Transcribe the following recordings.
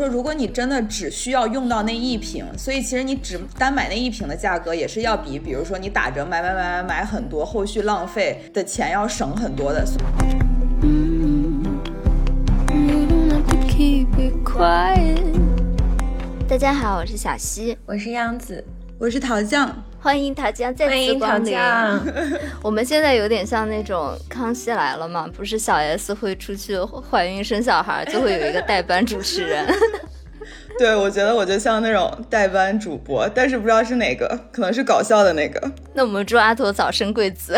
说如果你真的只需要用到那一瓶，所以其实你只单买那一瓶的价格也是要比，比如说你打折买买买买买很多，后续浪费的钱要省很多的。大家好，我是小溪，我是央子，我是桃酱，欢迎大家再次光临。我们现在有点像那种康熙来了嘛，不是小 S 会出去怀孕生小孩，就会有一个代班主持人。对，我觉得我就像那种代班主播，但是不知道是哪个，可能是搞笑的那个。那我们祝阿驼早生贵子。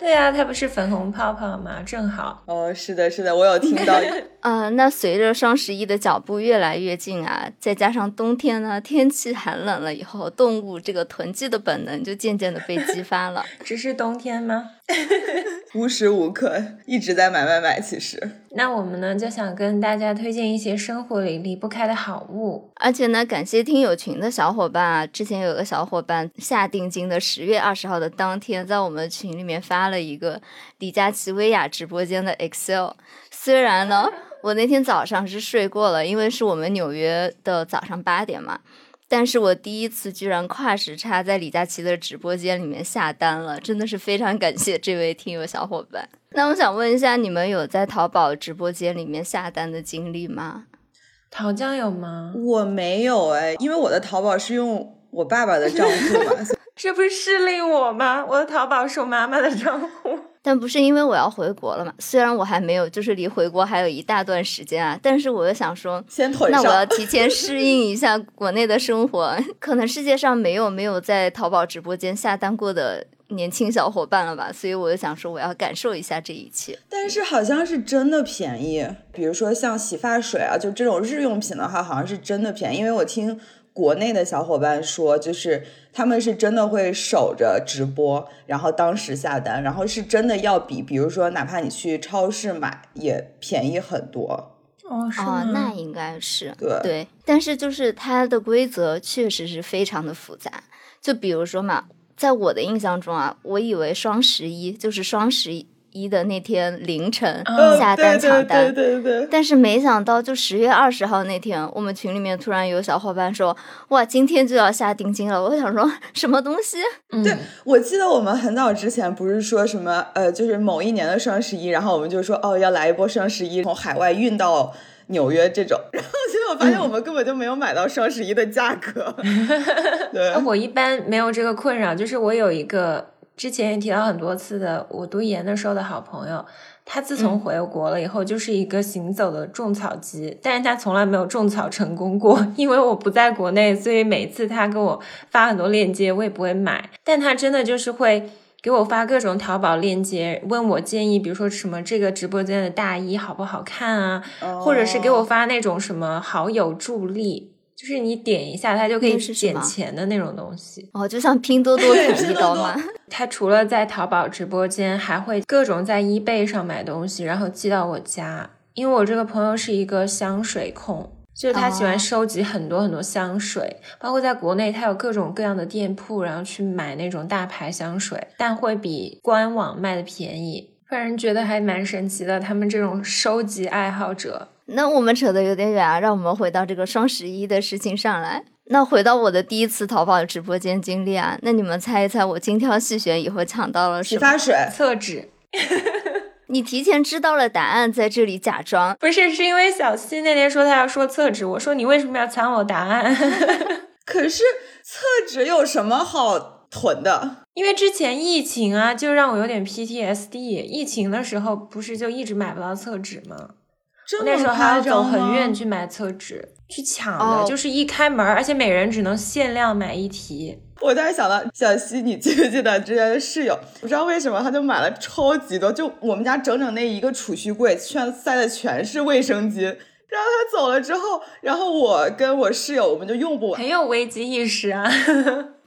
对呀，它不是粉红泡泡吗？正好。哦，是的，是的，我有听到。呃，那随着双十一的脚步越来越近啊，再加上冬天呢，天气寒冷了以后，动物这个囤积的本能就渐渐的被激发了。只是冬天吗？无时无刻一直在买买买，其实。那我们呢就想跟大家推荐一些生活里离不开的好物，而且呢，感谢听友群的小伙伴啊，之前有个小伙伴下定金的十月二十号的当天，在我们群里面发了一个李佳琦薇娅直播间的 Excel，虽然呢，我那天早上是睡过了，因为是我们纽约的早上八点嘛。但是我第一次居然跨时差在李佳琦的直播间里面下单了，真的是非常感谢这位听友小伙伴。那我想问一下，你们有在淘宝直播间里面下单的经历吗？桃酱有吗？我没有哎，因为我的淘宝是用我爸爸的账户嘛。这不是示令我吗？我的淘宝是我妈妈的账户。但不是因为我要回国了嘛？虽然我还没有，就是离回国还有一大段时间啊，但是我又想说，先那我要提前适应一下国内的生活。可能世界上没有没有在淘宝直播间下单过的年轻小伙伴了吧？所以我就想说，我要感受一下这一切。但是好像是真的便宜，比如说像洗发水啊，就这种日用品的话，好像是真的便宜，因为我听。国内的小伙伴说，就是他们是真的会守着直播，然后当时下单，然后是真的要比，比如说哪怕你去超市买也便宜很多。哦，是哦，那应该是对对，但是就是它的规则确实是非常的复杂。就比如说嘛，在我的印象中啊，我以为双十一就是双十一。一的那天凌晨下单抢单，对对对。但是没想到，就十月二十号那天，我们群里面突然有小伙伴说：“哇，今天就要下定金了。”我想说什么东西？对，我记得我们很早之前不是说什么呃，就是某一年的双十一，然后我们就说哦，要来一波双十一，从海外运到纽约这种。然后结果发现我们根本就没有买到双十一的价格。对，我一般没有这个困扰，就是我有一个。之前也提到很多次的，我读研的时候的好朋友，他自从回国了以后，就是一个行走的种草机，但是他从来没有种草成功过，因为我不在国内，所以每次他给我发很多链接，我也不会买，但他真的就是会给我发各种淘宝链接，问我建议，比如说什么这个直播间的大衣好不好看啊，或者是给我发那种什么好友助力。就是你点一下，它就可以减钱的那种东西哦，就像拼多多土一刀吗？它除了在淘宝直播间，还会各种在 eBay 上买东西，然后寄到我家。因为我这个朋友是一个香水控，就是他喜欢收集很多很多香水，包括在国内，他有各种各样的店铺，然后去买那种大牌香水，但会比官网卖的便宜。让人觉得还蛮神奇的，他们这种收集爱好者。那我们扯得有点远啊，让我们回到这个双十一的事情上来。那回到我的第一次淘宝直播间经历啊，那你们猜一猜，我精挑细选以后抢到了什么？洗发水、厕纸。你提前知道了答案，在这里假装不是？是因为小西那天说他要说厕纸，我说你为什么要抢我答案？可是厕纸有什么好囤的？因为之前疫情啊，就让我有点 PTSD。疫情的时候不是就一直买不到厕纸吗？那时候还要走很远去买厕纸，去抢的，就是一开门，而且每人只能限量买一提。我当时想到，小西，你记不记得之前的室友？不知道为什么他就买了超级多，就我们家整整那一个储蓄柜，全塞的全是卫生巾。然后他走了之后，然后我跟我室友我们就用不完，很有危机意识啊。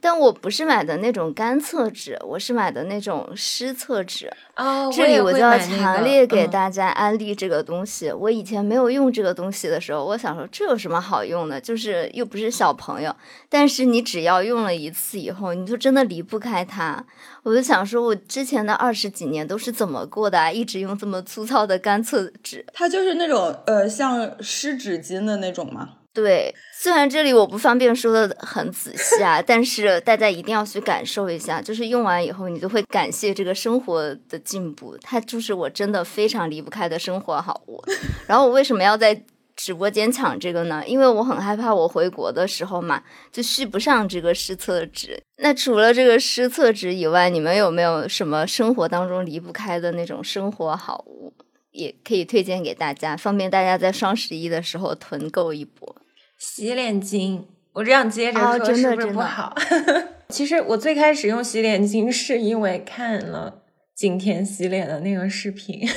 但我不是买的那种干厕纸，我是买的那种湿厕纸。哦，这里我就要强烈给大。大家安利这个东西。我以前没有用这个东西的时候，我想说这有什么好用的？就是又不是小朋友，但是你只要用了一次以后，你就真的离不开它。我就想说，我之前的二十几年都是怎么过的啊？一直用这么粗糙的干厕纸。它就是那种呃像湿纸巾的那种嘛。对，虽然这里我不方便说的很仔细啊，但是大家一定要去感受一下，就是用完以后，你就会感谢这个生活的进步，它就是我真的非常离不开的生活好物。然后我为什么要在直播间抢这个呢？因为我很害怕我回国的时候嘛，就续不上这个湿厕纸。那除了这个湿厕纸以外，你们有没有什么生活当中离不开的那种生活好物，也可以推荐给大家，方便大家在双十一的时候囤购一波。洗脸巾，我这样接着哦真的说是不是不好？其实我最开始用洗脸巾是因为看了景甜洗脸的那个视频，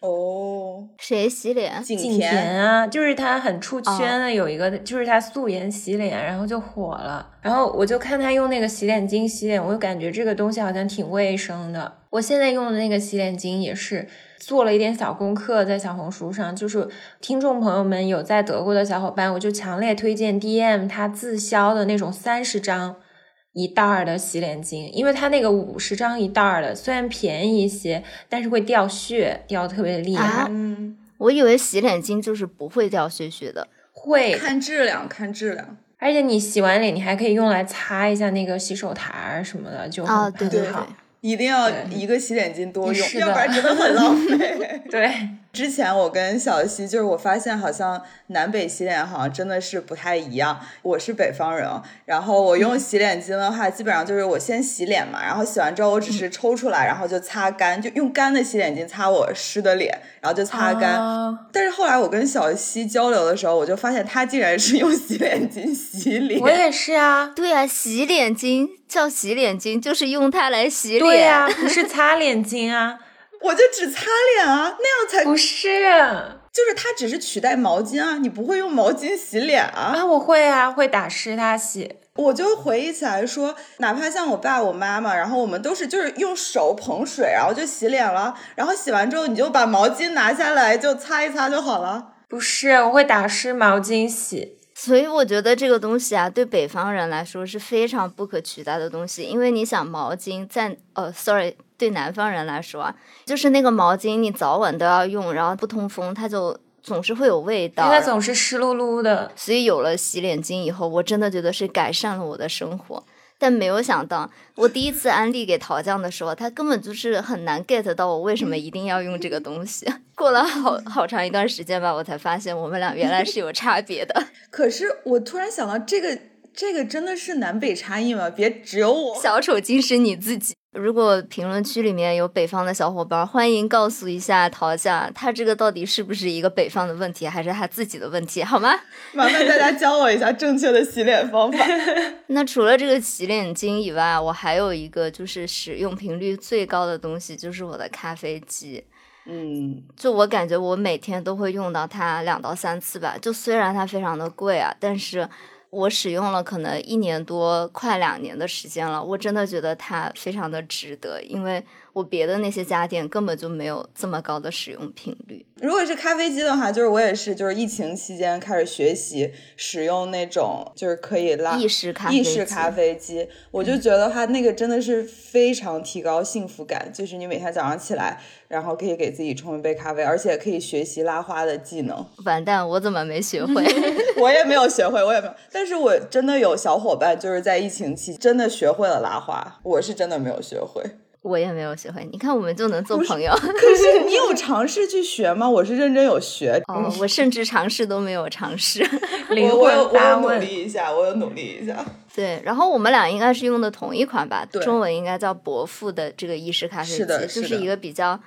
哦，谁洗脸？景景甜啊，就是她很出圈的，有一个就是她素颜洗脸，然后就火了。然后我就看她用那个洗脸巾洗脸，我就感觉这个东西好像挺卫生的。我现在用的那个洗脸巾也是做了一点小功课，在小红书上，就是听众朋友们有在德国的小伙伴，我就强烈推荐 DM 它自销的那种三十张。一袋儿的洗脸巾，因为它那个五十张一袋儿的，虽然便宜一些，但是会掉屑，掉的特别厉害。啊嗯，我以为洗脸巾就是不会掉屑屑的。会，看质量，看质量。而且你洗完脸，你还可以用来擦一下那个洗手台儿什么的，就很、啊对对很好。一定要一个洗脸巾多用，要不然真的很浪费。对，之前我跟小西，就是我发现好像南北洗脸好像真的是不太一样。我是北方人，然后我用洗脸巾的话，基本上就是我先洗脸嘛，然后洗完之后我只是抽出来，然后就擦干，就用干的洗脸巾擦我湿的脸，然后就擦干。啊但是后来我跟小西交流的时候，我就发现他竟然是用洗脸巾洗脸。我也是啊。对啊，洗脸巾叫洗脸巾，就是用它来洗脸。对呀、不是擦脸巾啊，我就只擦脸啊，那样才不是就是它只是取代毛巾啊，你不会用毛巾洗脸啊。啊，我会啊，会打湿它洗。我就回忆起来说，哪怕像我爸我妈妈，然后我们都是就是用手捧水，然后就洗脸了，然后洗完之后你就把毛巾拿下来就擦一擦就好了。不是，我会打湿毛巾洗。所以我觉得这个东西啊，对北方人来说是非常不可取代的东西，因为你想毛巾在呃，sorry，对南方人来说啊，就是那个毛巾你早晚都要用，然后不通风，它就总是会有味道。因为它总是湿漉漉的。所以有了洗脸巾以后，我真的觉得是改善了我的生活。但没有想到，我第一次安利给桃酱的时候，他根本就是很难 get 到我为什么一定要用这个东西。过了好好长一段时间吧，我才发现我们俩原来是有差别的。可是我突然想到，这个这个真的是南北差异吗？别只有我。小丑竟是你自己。如果评论区里面有北方的小伙伴，欢迎告诉一下陶酱，他这个到底是不是一个北方的问题，还是他自己的问题，好吗？麻烦大家教我一下正确的洗脸方法。那除了这个洗脸巾以外，我还有一个就是使用频率最高的东西，就是我的咖啡机。嗯，就我感觉我每天都会用到它两到三次吧。就虽然它非常的贵啊，但是我使用了可能一年多，快两年的时间了，我真的觉得它非常的值得，因为我别的那些家电根本就没有这么高的使用频率。如果是咖啡机的话，就是我也是，就是疫情期间开始学习使用那种就是可以拉意式咖啡意式咖啡机，我就觉得它那个真的是非常提高幸福感，就是你每天早上起来，然后可以给自己冲一杯咖啡，而且可以学习拉花的技能。完蛋，我怎么没学会？我也没有学会，我也没有，但是我真的有小伙伴就是在疫情期真的学会了拉花，我是真的没有学会。我也没有学会。你看，我们就能做朋友。可是你有尝试去学吗？我是认真有学。哦，我甚至尝试都没有尝试。灵我我我有努，力一下，我有努力一下。对，然后我们俩应该是用的同一款吧？对中文应该叫伯父的这个意式咖啡机，是的的就是是一个比较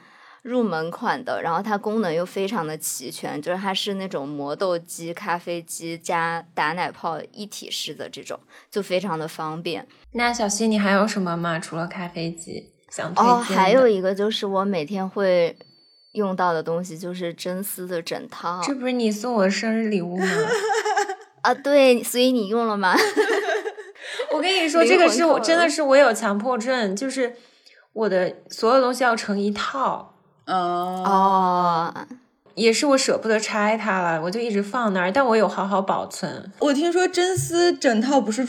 入门款的，然后它功能又非常的齐全，就是它是那种磨豆机、咖啡机加打奶泡一体式的这种，就非常的方便。那小溪你还有什么吗？除了咖啡机想推荐哦，还有一个就是我每天会用到的东西就是真丝的枕套。这不是你送我生日礼物吗？啊，对，所以你用了吗？我跟你说，这个是我真的是我有强迫症，就是我的所有东西要成一套。哦，也是我舍不得拆它了，我就一直放那儿，但我有好好保存。我听说真丝枕套不是。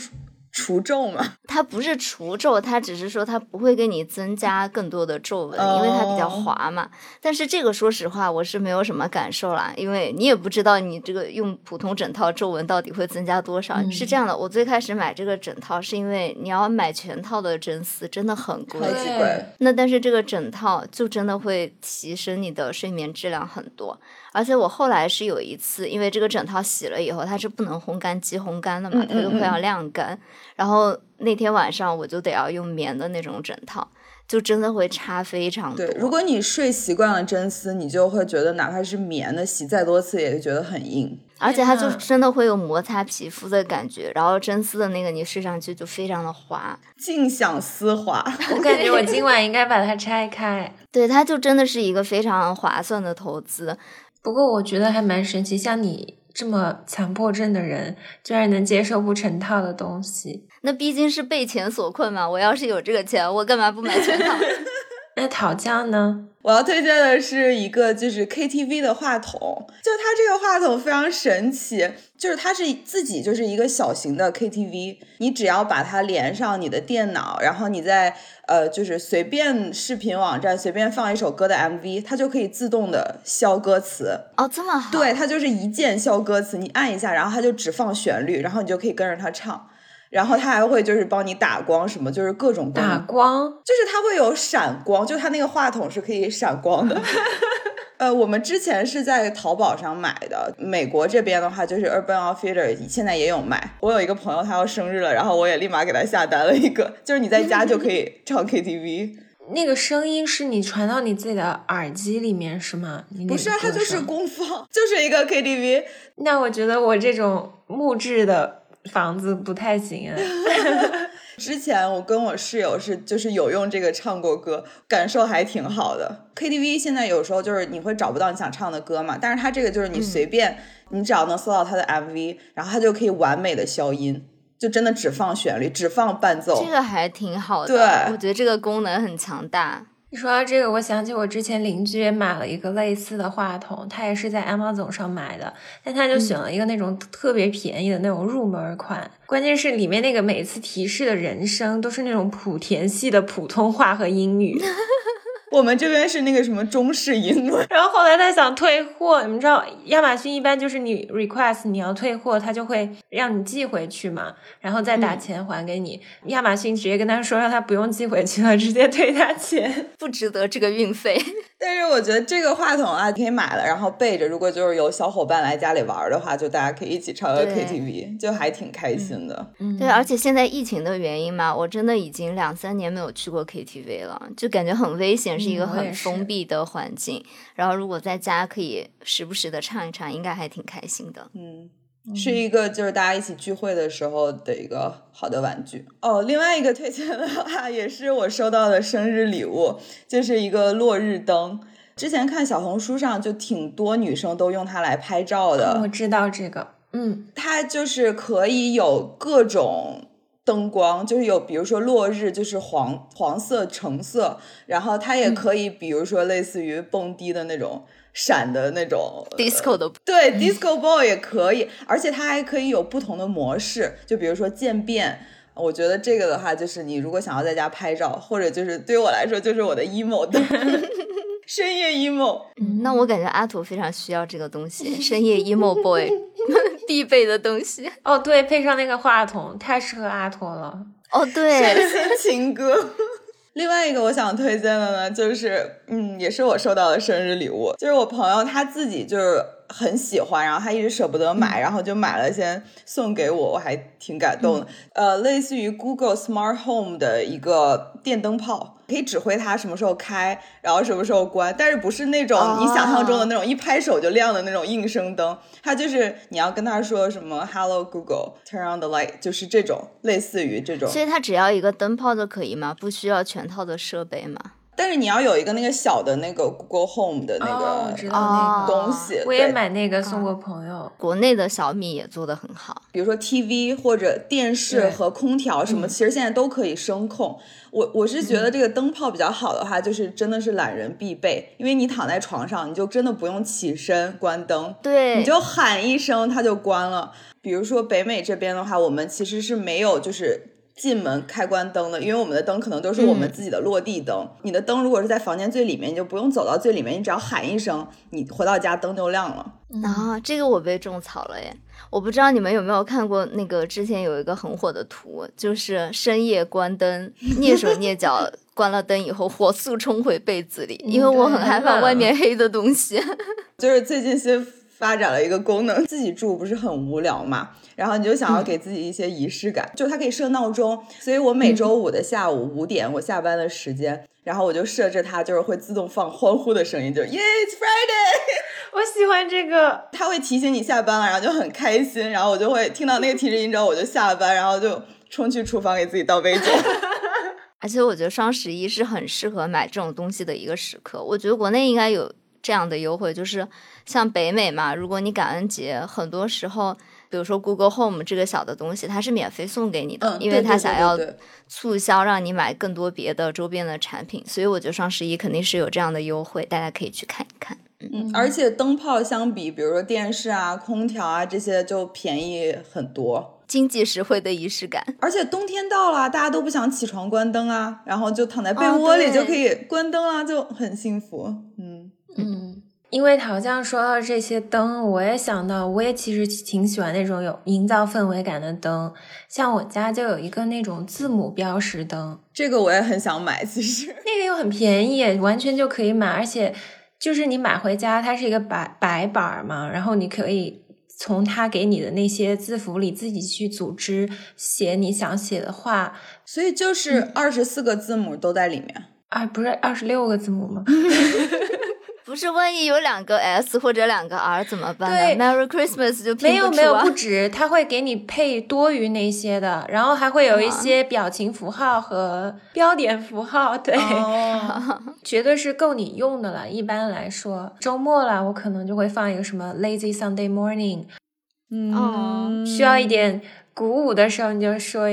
除皱吗？它不是除皱，它只是说它不会给你增加更多的皱纹，因为它比较滑嘛。但是这个说实话，我是没有什么感受啦，因为你也不知道你这个用普通枕套皱纹到底会增加多少。是这样的，我最开始买这个枕套是因为你要买全套的真丝真的很贵，那但是这个枕套就真的会提升你的睡眠质量很多。而且我后来是有一次，因为这个枕套洗了以后，它是不能烘干机烘干的嘛，它就会要晾干。然后那天晚上我就得要用棉的那种枕套，就真的会差非常多。对，如果你睡习惯了真丝，你就会觉得哪怕是棉的，洗再多次也觉得很硬。而且它就真的会有摩擦皮肤的感觉。然后真丝的那个你睡上去就非常的滑，尽享丝滑。我感觉我今晚应该把它拆开。对，它就真的是一个非常划算的投资。不过我觉得还蛮神奇，像你这么强迫症的人，居然能接受不成套的东西。那毕竟是被钱所困嘛。我要是有这个钱，我干嘛不买全套？那讨教呢？我要推荐的是一个就是 KTV 的话筒，就它这个话筒非常神奇，就是它是自己就是一个小型的 KTV，你只要把它连上你的电脑，然后你在呃就是随便视频网站随便放一首歌的 MV，它就可以自动的消歌词。哦，这么好？对，它就是一键消歌词，你按一下，然后它就只放旋律，然后你就可以跟着它唱。然后它还会就是帮你打光什么，就是各种打光，就是它会有闪光，就它那个话筒是可以闪光的。呃，我们之前是在淘宝上买的，美国这边的话就是 Urban Outfitter 现在也有卖。我有一个朋友他要生日了，然后我也立马给他下单了一个，就是你在家就可以 唱 KTV。那个声音是你传到你自己的耳机里面是吗？不是，它就是功放，就是一个 KTV。那我觉得我这种木质的。房子不太行啊。之前我跟我室友是就是有用这个唱过歌，感受还挺好的。KTV 现在有时候就是你会找不到你想唱的歌嘛，但是它这个就是你随便，你只要能搜到它的 MV，然后它就可以完美的消音，就真的只放旋律，只放伴奏。这个还挺好的，对，我觉得这个功能很强大。说到这个，我想起我之前邻居也买了一个类似的话筒，他也是在 Amazon 上买的，但他就选了一个那种特别便宜的那种入门款，关键是里面那个每次提示的人声都是那种莆田系的普通话和英语。我们这边是那个什么中式英文，然后后来他想退货，你们知道亚马逊一般就是你 request 你要退货，他就会让你寄回去嘛，然后再打钱还给你。亚马逊直接跟他说让他不用寄回去了，直接退他钱，不值得这个运费。但是我觉得这个话筒啊可以买了，然后备着，如果就是有小伙伴来家里玩的话，就大家可以一起唱个 KTV，就还挺开心的。对，而且现在疫情的原因嘛，我真的已经两三年没有去过 KTV 了，就感觉很危险。是一个很封闭的环境，然后如果在家可以时不时的唱一唱，应该还挺开心的。嗯，是一个就是大家一起聚会的时候的一个好的玩具哦。另外一个推荐的话，也是我收到的生日礼物，就是一个落日灯。之前看小红书上就挺多女生都用它来拍照的。我知道这个，嗯，它就是可以有各种。灯光就是有，比如说落日就是黄黄色、橙色，然后它也可以，比如说类似于蹦迪的那种闪的那种 disco 的，对 disco ball 也可以，而且它还可以有不同的模式，就比如说渐变。我觉得这个的话，就是你如果想要在家拍照，或者就是对我来说，就是我的 emo 的。深夜 emo，嗯，那我感觉阿土非常需要这个东西，深夜 emo boy 必备的东西。哦，对，配上那个话筒，太适合阿土了。哦，对，情歌。另外一个我想推荐的呢，就是嗯，也是我收到的生日礼物，就是我朋友他自己就是很喜欢，然后他一直舍不得买，然后就买了先送给我，我还挺感动的。呃，类似于 Google Smart Home 的一个电灯泡。可以指挥它什么时候开，然后什么时候关，但是不是那种你想象中的那种一拍手就亮的那种应声灯，它就是你要跟他说什么 “Hello Google, turn on the light”，就是这种类似于这种。所以它只要一个灯泡就可以吗？不需要全套的设备吗？但是你要有一个那个小的那个 Google Home 的那个啊那个东西，我也买那个送过朋友。国内的小米也做的很好。比如说 TV 或者电视和空调什么，嗯其实现在都可以声控。我我是觉得这个灯泡比较好的话，就是真的是懒人必备，因为你躺在床上，你就真的不用起身关灯，对，你就喊一声它就关了。比如说北美这边的话，我们其实是没有就是。进门开关灯的，因为我们的灯可能都是我们自己的落地灯。你的灯如果是在房间最里面，你就不用走到最里面，你只要喊一声，你回到家灯就亮了。啊，这个我被种草了耶！我不知道你们有没有看过那个之前有一个很火的图，就是深夜关灯，蹑手蹑脚 关了灯以后，火速冲回被子里，因为我很害怕外面黑的东西。就是最近新发展了一个功能，自己住不是很无聊嘛，然后你就想要给自己一些仪式感，就它可以设闹钟，所以我每周五的下午五点，我下班的时间，然后我就设置它就是会自动放欢呼的声音，就是 Yeah it's Friday，我喜欢这个，它会提醒你下班了，然后就很开心，然后我就会听到那个提示音之后，我就下班，然后就冲去厨房给自己倒杯酒。而且我觉得双十一是很适合买这种东西的一个时刻。我觉得国内应该有这样的优惠，就是像北美嘛，如果你感恩节，很多时候，比如说 Google Home 这个小的东西，它是免费送给你的，嗯，因为它想要促销，让你买更多别的周边的产品。所以我觉得双十一肯定是有这样的优惠，大家可以去看一看。嗯，而且灯泡相比，比如说电视啊、空调啊这些就便宜很多。经济实惠的仪式感，而且冬天到了，大家都不想起床关灯啊，然后就躺在被哦窝里就可以关灯啊，就很幸福。嗯，嗯，因为陶酱说到这些灯，我也想到，我也其实挺喜欢那种有营造氛围感的灯，像我家就有一个那种字母标识灯，这个我也很想买，其实。那个又很便宜，完全就可以买，而且就是你买回家，它是一个白白板儿嘛，然后你可以从它给你的那些字符里自己去组织写你想写的话。所以就是二十四个字母都在里面。啊，不是二十六个字母吗？不是万一有两个 S 或者两个 R 怎么办对。呢？Merry Christmas 就拼没有没有不止，它会给你配多余那些的，然后还会有一些表情符号和标点符号，对，哦，绝对是够你用的了。一般来说，周末了，我可能就会放一个什么 Lazy Sunday Morning，嗯，需要一点鼓舞的时候，你就说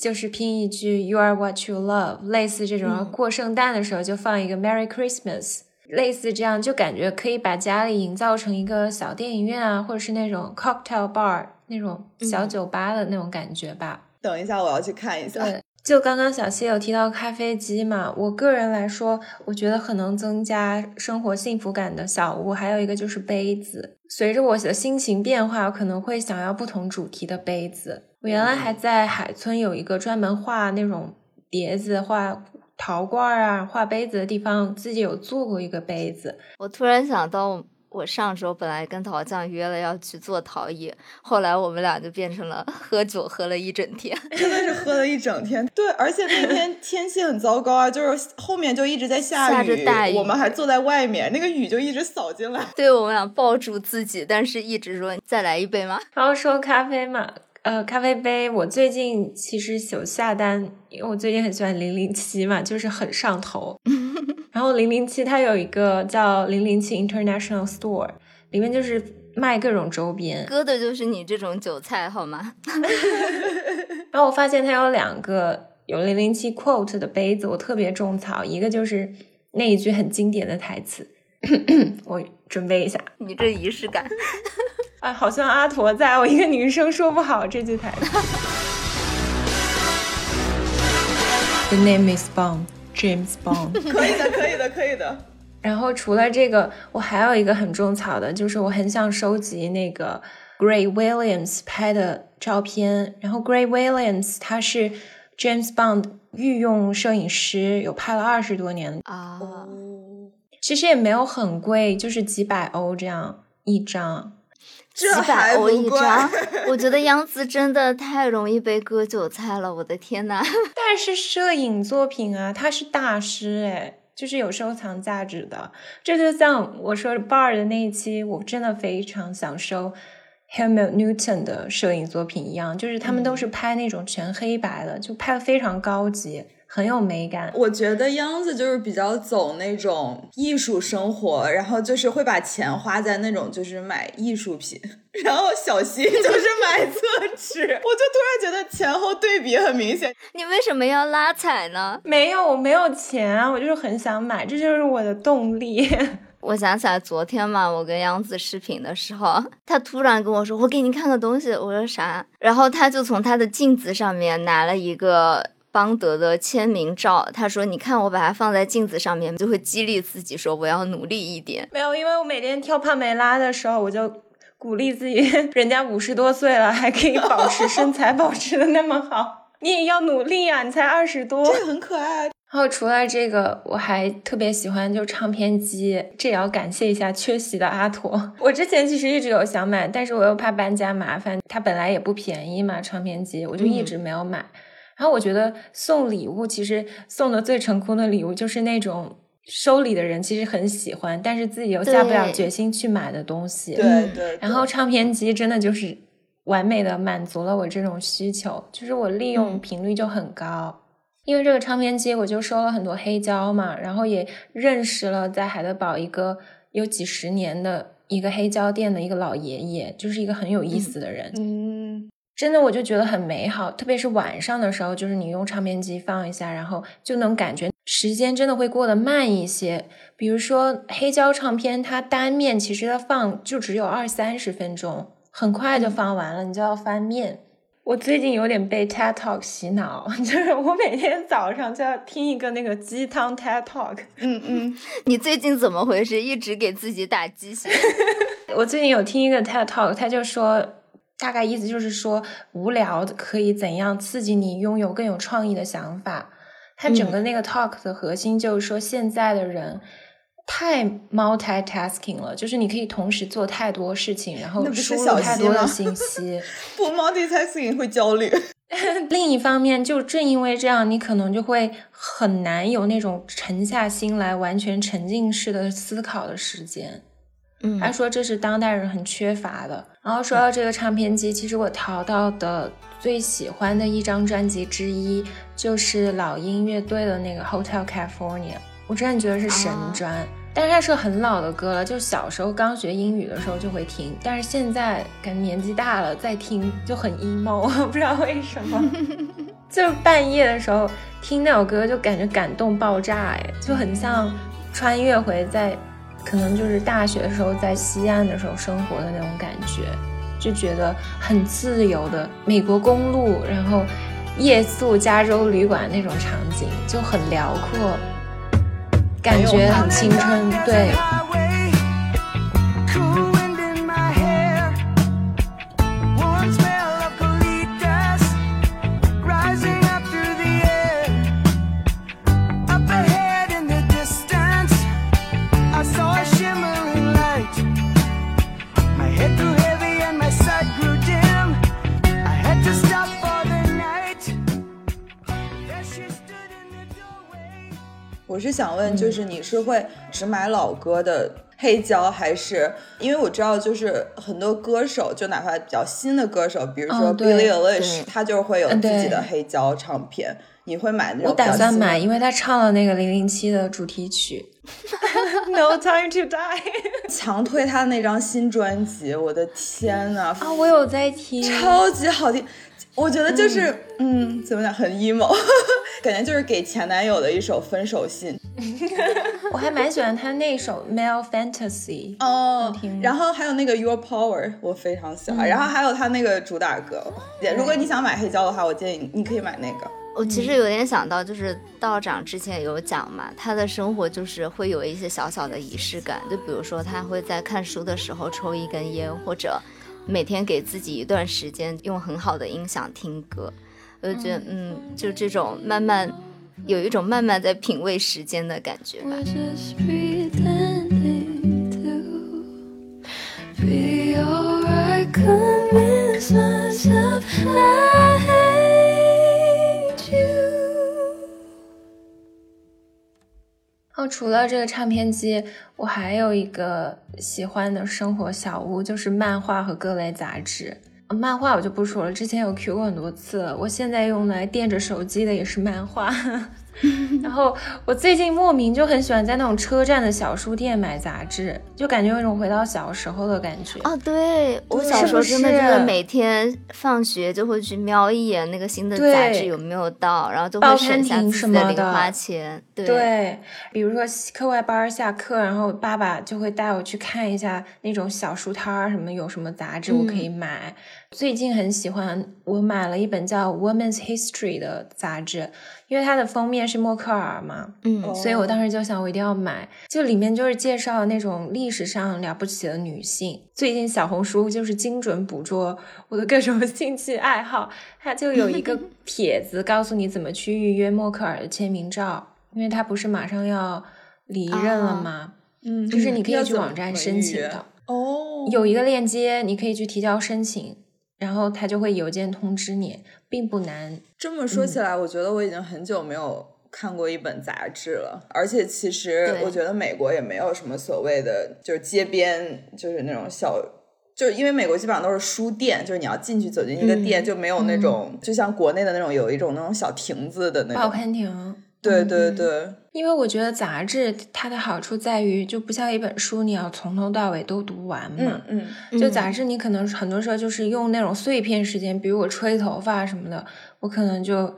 就是拼一句 You are what you love，类似这种。嗯。过圣诞的时候就放一个 Merry Christmas，类似这样，就感觉可以把家里营造成一个小电影院啊，或者是那种 cocktail bar 那种小酒吧的那种感觉吧。等一下，我要去看一下。对，就刚刚小谢有提到咖啡机嘛，我个人来说，我觉得很能增加生活幸福感的小物，还有一个就是杯子。随着我的心情变化，我可能会想要不同主题的杯子。我原来还在海村有一个专门画那种碟子、画陶罐啊、画杯子的地方，自己有做过一个杯子。我突然想到，我上周本来跟陶匠约了要去做陶艺，后来我们俩就变成了喝酒，喝了一整天。真的是喝了一整天。对，而且那天 天气很糟糕啊，就是后面就一直在下下着大雨我们还坐在外面，那个雨就一直扫进来。对我们俩抱住自己，但是一直说再来一杯吗？然后说咖啡嘛，呃，咖啡杯，我最近其实有下单，因为我最近很喜欢零零七嘛，就是很上头。然后零零七它有一个叫零零七 International Store，里面就是卖各种周边。割的就是你这种韭菜好吗？然后我发现它有两个有零零七 quote 的杯子，我特别种草，一个就是那一句很经典的台词，我准备一下。你这仪式感。啊，好像阿驼在，我一个女生说不好这句台词。The name is Bond, James Bond。可以的，可以的，可以的。然后除了这个，我还有一个很种草的，就是我很想收集那个 Gray Williams 拍的照片。然后 Gray Williams 他是 James Bond 御用摄影师，有拍了二十多年，啊，其实也没有很贵，就是几百欧这样一张。这几百欧一张，我觉得杨紫真的太容易被割韭菜了，我的天呐！但是摄影作品啊，他是大师哎，就是有收藏价值的。这就像我说 Bar 的那一期，我真的非常想收 Helmut Newton 的摄影作品一样，就是他们都是拍那种全黑白的，就拍的非常高级，很有美感。我觉得央子就是比较走那种艺术生活，然后就是会把钱花在那种就是买艺术品，然后小新就是买 厕纸，我就突然觉得前后对比很明显。你为什么要拉踩呢？没有，我没有钱啊，我就是很想买，这就是我的动力。我想起来昨天嘛，我跟杨子视频的时候，他突然跟我说：“我给你看个东西。”我说啥？然后他就从他的镜子上面拿了一个。邦德的签名照，他说：“你看，我把它放在镜子上面，就会激励自己说我要努力一点。”没有，因为我每天跳帕梅拉的时候，我就鼓励自己，人家五十多岁了还可以保持身材，保持的那么好，你也要努力啊！你才二十多，这很可爱。然后除了这个，我还特别喜欢就唱片机，这也要感谢一下缺席的阿驼。我之前其实一直有想买，但是我又怕搬家麻烦，它本来也不便宜嘛，唱片机，我就一直没有买。然后我觉得送礼物，其实送的最成功的礼物就是那种收礼的人其实很喜欢，但是自己又下不了决心去买的东西。对对。然后唱片机真的就是完美的满足了我这种需求，就是我利用频率就很高。因为这个唱片机，我就收了很多黑胶嘛，然后也认识了在海德堡一个有几十年的一个黑胶店的一个老爷爷，就是一个很有意思的人。嗯。真的，我就觉得很美好，特别是晚上的时候，就是你用唱片机放一下，然后就能感觉时间真的会过得慢一些。比如说黑胶唱片，它单面其实它放就只有二三十分钟，很快就放完了，你就要翻面。我最近有点被 TED Talk 洗脑，就是我每天早上就要听一个那个鸡汤 TED Talk。嗯嗯，你最近怎么回事？一直给自己打鸡血。我最近有听一个 TED Talk，他就说。大概意思就是说，无聊可以怎样刺激你拥有更有创意的想法？它整个那个 talk 的核心就是说，现在的人太 multitasking 了，就是你可以同时做太多事情，然后输入太多的信 息。不 multitasking 会焦虑。另一方面，就正因为这样，你可能就会很难有那种沉下心来、完全沉浸式的思考的时间。他说这是当代人很缺乏的。然后说到这个唱片机，其实我淘到的最喜欢的一张专辑之一就是老鹰乐队的那个 Hotel California，我真的觉得是神专。但是它是很老的歌了，就小时候刚学英语的时候就会听，但是现在感觉年纪大了再听就很 emo，我不知道为什么。就是半夜的时候听那首歌就感觉感动爆炸，哎，就很像穿越回在。可能就是大学的时候在西岸的时候生活的那种感觉，就觉得很自由的美国公路，然后夜宿加州旅馆那种场景就很辽阔，感觉很青春，对。想问，就是你是会只买老歌的黑胶，还是因为我知道，就是很多歌手，就哪怕比较新的歌手，比如说 Billie Eilish，他就会有自己的黑胶唱片。你会买那种？我打算买，因为他唱了那个零零七的主题曲。No time to die。强推他的那张新专辑，我的天呐！啊，我有在听，超级好听。我觉得就是，嗯，怎么讲，很 emo，感觉就是给前男友的一首分手信。我还蛮喜欢他那首《Male Fantasy》哦，然后还有那个《Your Power》，我非常喜欢。然后还有他那个主打歌。如果你想买黑胶的话，我建议你可以买那个。我其实有点想到，就是道长之前有讲嘛，他的生活就是会有一些小小的仪式感，就比如说他会在看书的时候抽一根烟，或者。每天给自己一段时间，用很好的音响听歌，我就觉得，嗯，就这种慢慢，有一种慢慢在品味时间的感觉吧。哦除了这个唱片机，我还有一个喜欢的生活小屋，就是漫画和各类杂志。漫画我就不说了，之前有 Q 过很多次了。我现在用来垫着手机的也是漫画。然后我最近莫名就很喜欢在那种车站的小书店买杂志，就感觉有一种回到小时候的感觉。哦，对我小时候真的就是每天放学就会去瞄一眼那个新的杂志有没有到，然后就会省下自己的零花钱。对，比如说课外班下课，然后爸爸就会带我去看一下那种小书摊儿，什么有什么杂志我可以买。最近很喜欢，我买了一本叫《Woman's History》的杂志，因为它的封面是默克尔嘛，嗯，所以我当时就想我一定要买。就里面就是介绍那种历史上了不起的女性。最近小红书就是精准捕捉我的各种 兴趣爱好，它就有一个 帖子告诉你怎么去预约默克尔的签名照。因为他不是马上要离任了吗？嗯，就是你可以去网站申请的哦，有一个链接，你可以去提交申请，然后他就会邮件通知你，并不难。这么说起来，我觉得我已经很久没有看过一本杂志了，而且其实我觉得美国也没有什么所谓的，就是街边，就是那种小，就是因为美国基本上都是书店，就是你要进去走进一个店，就没有那种，就像国内的那种，有一种那种小亭子的那种报刊亭。对对对，因为我觉得杂志它的好处在于，就不像一本书，你要从头到尾都读完嘛。嗯嗯。就杂志，你可能很多时候就是用那种碎片时间，比如我吹头发什么的，我可能就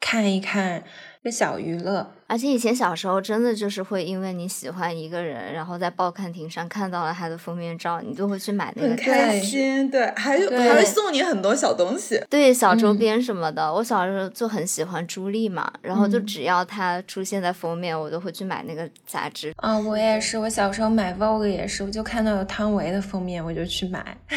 看一看。个小娱乐，而且以前小时候真的就是会因为你喜欢一个人，然后在报刊亭上看到了他的封面照，你就会去买那个。很开心，对，还还会送你很多小东西，对，小周边什么的。我小时候就很喜欢朱莉嘛，然后就只要她出现在封面，我都会去买那个杂志。啊，我也是，我小时候买 Vogue 也是，我就看到有汤唯的封面，我就去买。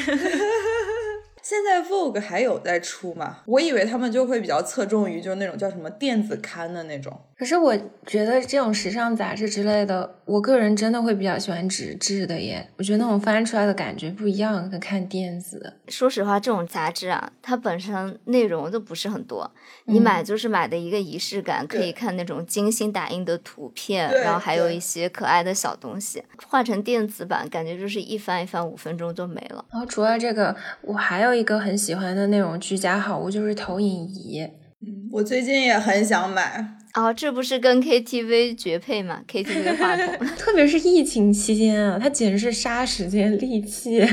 现在 Vogue 还有在出吗？我以为他们就会比较侧重于就是那种叫什么电子刊的那种。可是我觉得这种时尚杂志之类的，我个人真的会比较喜欢纸质的耶。我觉得那种翻出来的感觉不一样，跟看电子。说实话，这种杂志啊，它本身内容就不是很多，你买就是买的一个仪式感，可以看那种精心打印的图片，然后还有一些可爱的小东西。换成电子版，感觉就是一翻一翻，五分钟就没了。然后除了这个，我还有。一个很喜欢的那种居家好物就是投影仪，嗯，我最近也很想买啊，这不是跟 KTV 绝配吗？KTV 话筒，特别是疫情期间啊，它简直是杀时间利器，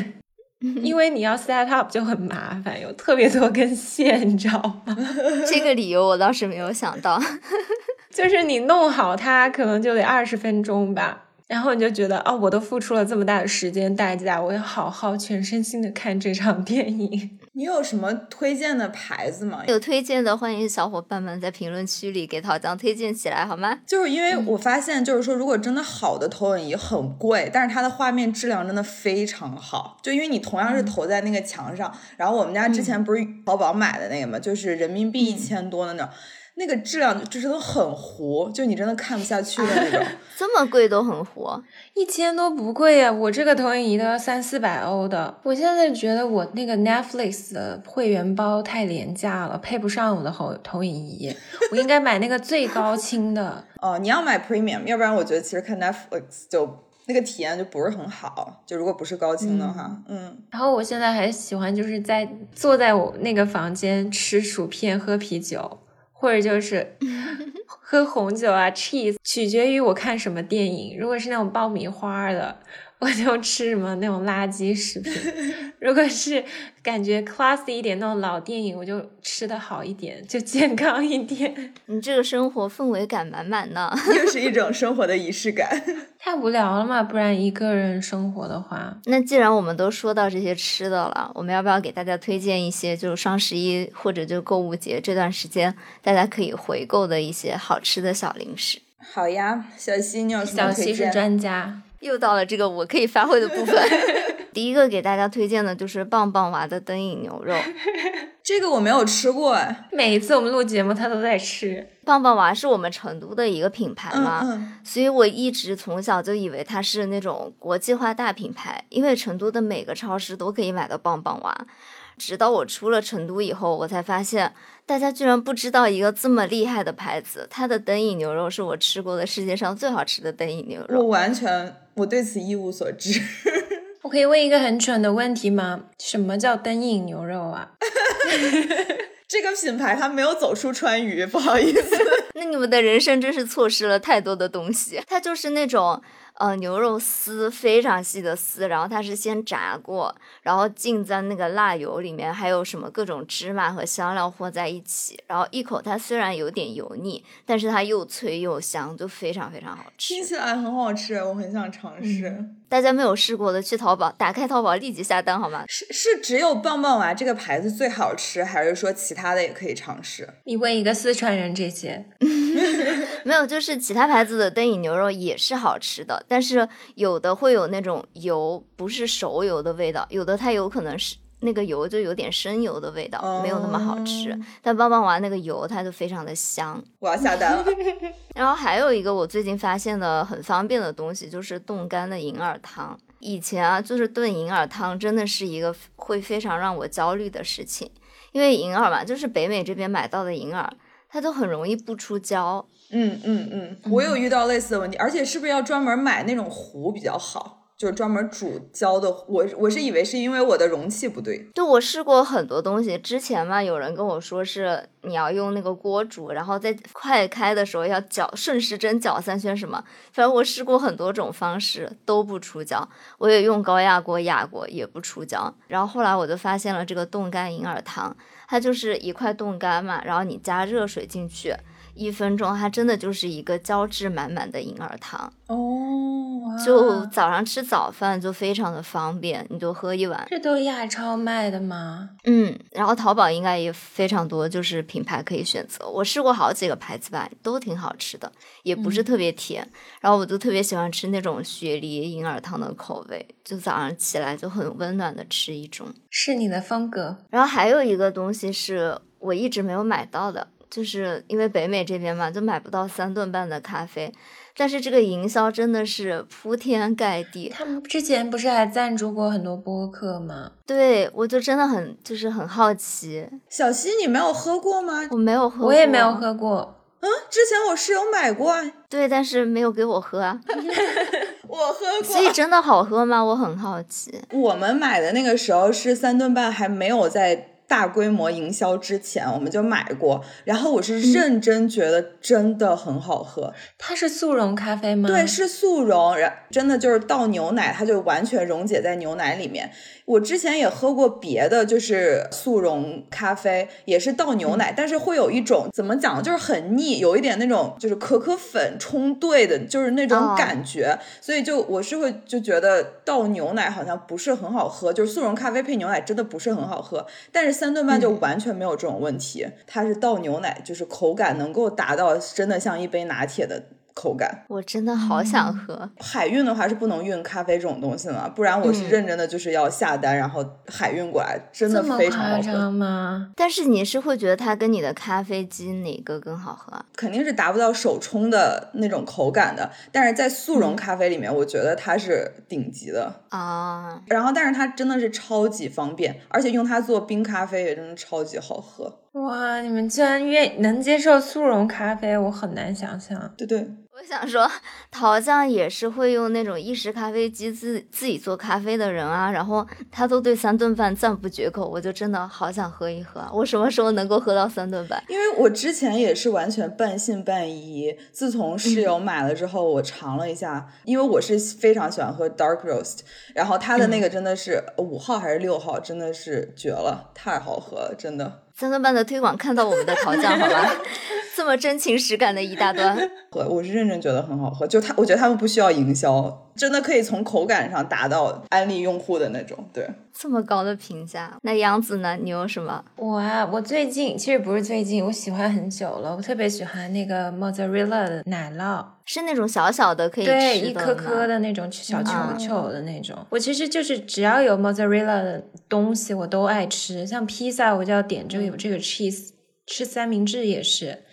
因为你要 set up 就很麻烦，有特别多根线，你知道吗？这个理由我倒是没有想到，就是你弄好它可能就得二十分钟吧。然后你就觉得哦，我都付出了这么大的时间代价，我要好好全身心的看这场电影。你有什么推荐的牌子吗？有推荐的，欢迎小伙伴们在评论区里给桃江推荐起来，好吗？就是因为我发现，就是说，如果真的好的投影仪很贵，但是它的画面质量真的非常好。就因为你同样是投在那个墙上，然后我们家之前不是淘宝买的那个嘛，就是人民币一千多的那种。那个质量就是都很糊，就你真的看不下去的那种。这么贵都很糊，一千多不贵呀，我这个投影仪都要三四百欧的。我现在觉得我那个 Netflix 的会员包太廉价了，配不上我的投投影仪。我应该买那个最高清的。哦，你要买 Premium，要不然我觉得其实看 Netflix 就那个体验就不是很好。就如果不是高清的话，嗯。然后我现在还喜欢就是在坐在我那个房间吃薯片喝啤酒。或者就是喝红酒啊，cheese，取决于我看什么电影。如果是那种爆米花的。我就吃什么那种垃圾食品，如果是感觉 classy 一点那种老电影，我就吃的好一点，就健康一点。你这个生活氛围感满满呢，又是一种生活的仪式感。太无聊了嘛，不然一个人生活的话。那既然我们都说到这些吃的了，我们要不要给大家推荐一些，就是双十一或者就购物节这段时间大家可以回购的一些好吃的小零食？好呀，小西，你有什么小西是专家。又到了这个我可以发挥的部分。第一个给大家推荐的就是棒棒娃的灯影牛肉，这个我没有吃过哎。每一次我们录节目，他都在吃。棒棒娃是我们成都的一个品牌嘛，所以我一直从小就以为它是那种国际化大品牌，因为成都的每个超市都可以买到棒棒娃。直到我出了成都以后，我才发现大家居然不知道一个这么厉害的牌子。它的灯影牛肉是我吃过的世界上最好吃的灯影牛肉。我完全，我对此一无所知。我可以问一个很蠢的问题吗？什么叫灯影牛肉啊？这个品牌它没有走出川渝，不好意思。那你们的人生真是错失了太多的东西。它就是那种。呃，牛肉丝非常细的丝，然后它是先炸过，然后浸在那个辣油里面，还有什么各种芝麻和香料和在一起，然后一口它虽然有点油腻，但是它又脆又香，就非常非常好吃。听起来很好吃，我很想尝试。大家没有试过的，去淘宝打开淘宝立即下单好吗？是是只有棒棒娃这个牌子最好吃，还是说其他的也可以尝试？你问一个四川人这些，没有，就是其他牌子的灯影牛肉也是好吃的。但是有的会有那种油不是熟油的味道，有的它有可能是那个油就有点生油的味道，没有那么好吃。但棒棒娃那个油它就非常的香，我要下单了。然后还有一个我最近发现的很方便的东西，就是冻干的银耳汤。以前啊，就是炖银耳汤真的是一个会非常让我焦虑的事情，因为银耳嘛，就是北美这边买到的银耳，它都很容易不出胶。嗯嗯嗯，我有遇到类似的问题，而且是不是要专门买那种壶比较好？就是专门煮胶的，我我是以为是因为我的容器不对。对，我试过很多东西，之前嘛，有人跟我说是你要用那个锅煮，然后在快开的时候要搅顺时针搅三圈什么，反正我试过很多种方式都不出胶，我也用高压锅压过也不出胶，然后后来我就发现了这个冻干银耳汤，它就是一块冻干嘛，然后你加热水进去。一分钟，它真的就是一个胶质满满的银耳汤哦，就早上吃早饭就非常的方便，你就喝一碗。这都亚超卖的吗？嗯，然后淘宝应该也非常多，就是品牌可以选择。我试过好几个牌子吧，都挺好吃的，也不是特别甜。然后我就特别喜欢吃那种雪梨银耳汤的口味，就早上起来就很温暖的吃一种，是你的风格。然后还有一个东西是我一直没有买到的。就是因为北美这边嘛，就买不到三顿半的咖啡，但是这个营销真的是铺天盖地。他们之前不是还赞助过很多播客吗？对，我就真的很就是很好奇。小溪，你没有喝过吗？我没有喝，我也没有喝过。嗯，之前我室友买过。对，但是没有给我喝啊。我喝过。所以真的好喝吗？我很好奇。我们买的那个时候是三顿半，还没有在。大规模营销之前，我们就买过，然后我是认真觉得真的很好喝。它是速溶咖啡吗？对，是速溶，然真的就是倒牛奶，它就完全溶解在牛奶里面。我之前也喝过别的，就是速溶咖啡，也是倒牛奶，但是会有一种怎么讲，就是很腻，有一点那种就是可可粉冲兑的，就是那种感觉。所以就我是会就觉得倒牛奶好像不是很好喝，就是速溶咖啡配牛奶真的不是很好喝。但是三顿半就完全没有这种问题，它是倒牛奶，就是口感能够达到真的像一杯拿铁的。口感，我真的好想喝。海运的话是不能运咖啡这种东西的，不然我是认真的就是要下单，然后海运过来，真的非常好喝吗？但是你是会觉得它跟你的咖啡机哪个更好喝？肯定是达不到手冲的那种口感的，但是在速溶咖啡里面，我觉得它是顶级的啊。然后，但是它真的是超级方便，而且用它做冰咖啡也真的超级好喝。哇，你们居然愿能接受速溶咖啡，我很难想象。对对。我想说，陶酱也是会用那种意式咖啡机自自己做咖啡的人啊，然后他都对三顿半赞不绝口，我就真的好想喝一喝。我什么时候能够喝到三顿半？因为我之前也是完全半信半疑，自从室友买了之后，我尝了一下，因为我是非常喜欢喝 dark roast，然后他的那个真的是五号还是六号，真的是绝了，太好喝了，真的。三顿半的推广看到我们的桃酱好吧？这么真情实感的一大段，我我是认真觉得很好喝。就他，我觉得他们不需要营销，真的可以从口感上达到安利用户的那种。对，这么高的评价。那杨子呢？你有什么？我啊，我最近其实不是最近，我喜欢很久了。我特别喜欢那个 mozzarella 的奶酪，是那种小小的可以对一颗颗的那种小球球的那种。我其实就是只要有 mozzarella 的东西，我都爱吃。像披萨，我就要点这个有这个 cheese。吃三明治也是。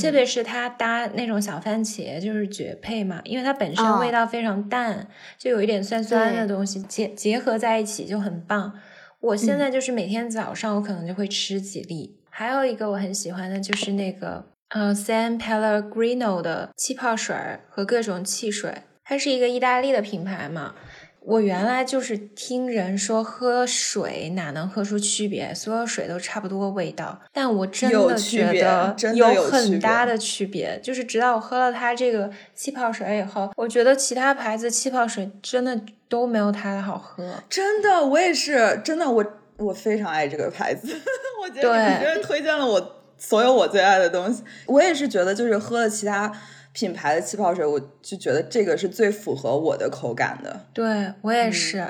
特别是它搭那种小番茄就是绝配嘛，因为它本身味道非常淡，就有一点酸酸的东西结结合在一起就很棒。我现在就是每天早上我可能就会吃几粒。还有一个我很喜欢的就是那个呃 San Pellegrino 的气泡水和各种汽水，它是一个意大利的品牌嘛。我原来就是听人说喝水哪能喝出区别，所有水都差不多味道，但我真的觉得有很大的区别。就是直到我喝了它这个气泡水以后，我觉得其他牌子气泡水真的都没有它的好喝。真的，我也是，真的，我我非常爱这个牌子，我觉得你真的推荐了我所有我最爱的东西。我也是觉得，就是喝了其他。品牌的气泡水，我就觉得这个是最符合我的口感的。对我也是，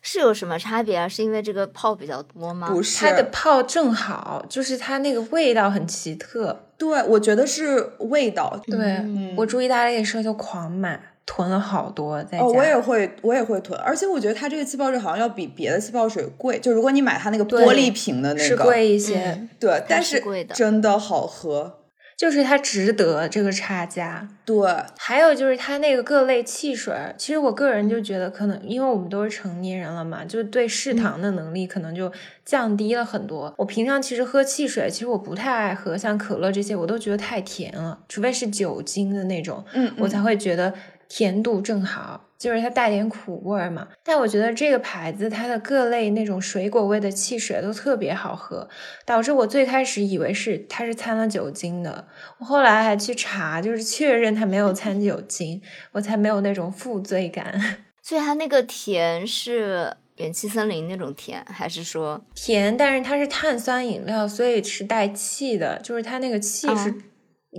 是有什么差别啊？是因为这个泡比较多吗？不是，它的泡正好，就是它那个味道很奇特。对，我觉得是味道。对我住意大利的时候就狂买，囤了好多在家。哦，我也会，我也会囤，而且我觉得它这个气泡水好像要比别的气泡水贵。就如果你买它那个玻璃瓶的那个，是贵一些。对，但是真的好喝。就是它值得这个差价，对。还有就是它那个各类汽水，其实我个人就觉得，可能因为我们都是成年人了嘛，就对嗜糖的能力可能就降低了很多。我平常其实喝汽水，其实我不太爱喝，像可乐这些，我都觉得太甜了，除非是酒精的那种，嗯，我才会觉得甜度正好。就是它带点苦味儿嘛，但我觉得这个牌子它的各类那种水果味的汽水都特别好喝，导致我最开始以为是它是掺了酒精的，我后来还去查，就是确认它没有掺酒精，我才没有那种负罪感。所以它那个甜是元气森林那种甜，还是说甜？但是它是碳酸饮料，所以是带气的，就是它那个气是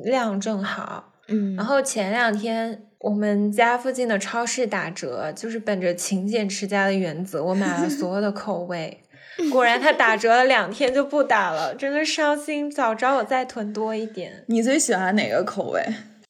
量正好。嗯，然后前两天。我们家附近的超市打折，就是本着勤俭持家的原则，我买了所有的口味。果然，它打折了两天就不打了，真的伤心。早知道我再囤多一点。你最喜欢哪个口味？